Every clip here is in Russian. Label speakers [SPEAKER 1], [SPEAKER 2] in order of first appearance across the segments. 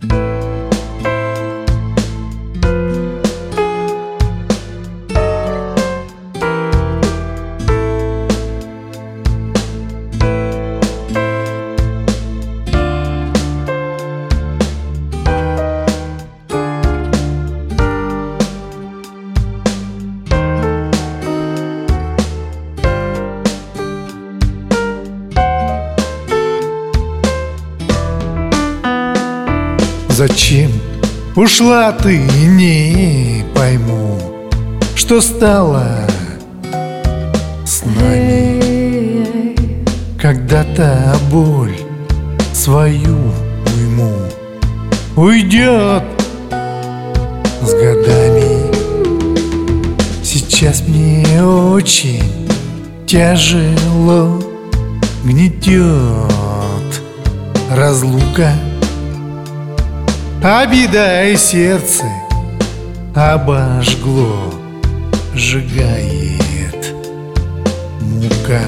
[SPEAKER 1] Bye. Зачем? Ушла ты, не пойму Что стало с нами. Когда-то боль свою уйму Уйдет с годами. Сейчас мне очень тяжело Гнетет разлука Обида и сердце обожгло Сжигает мука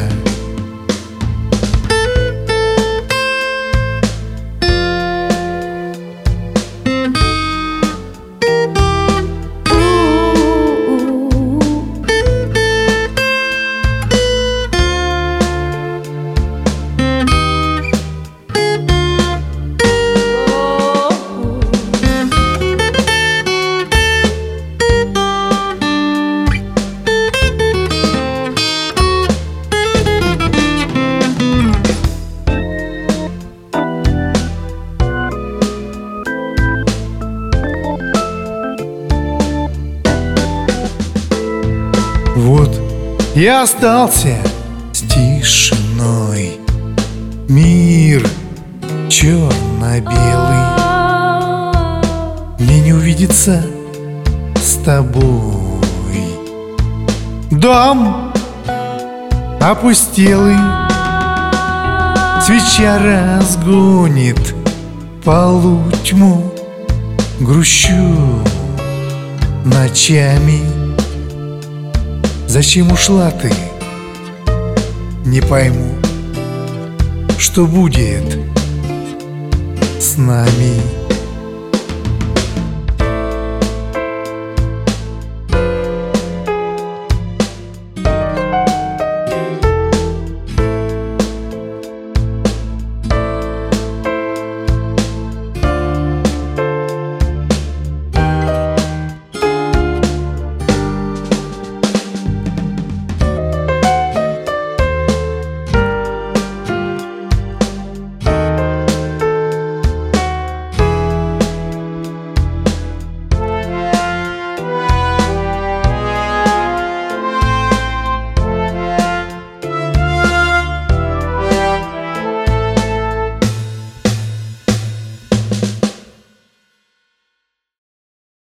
[SPEAKER 1] я остался с тишиной. Мир черно-белый. Мне не увидеться с тобой. Дом опустелый. Свеча разгонит полутьму Грущу ночами Зачем ушла ты? Не пойму, что будет с нами.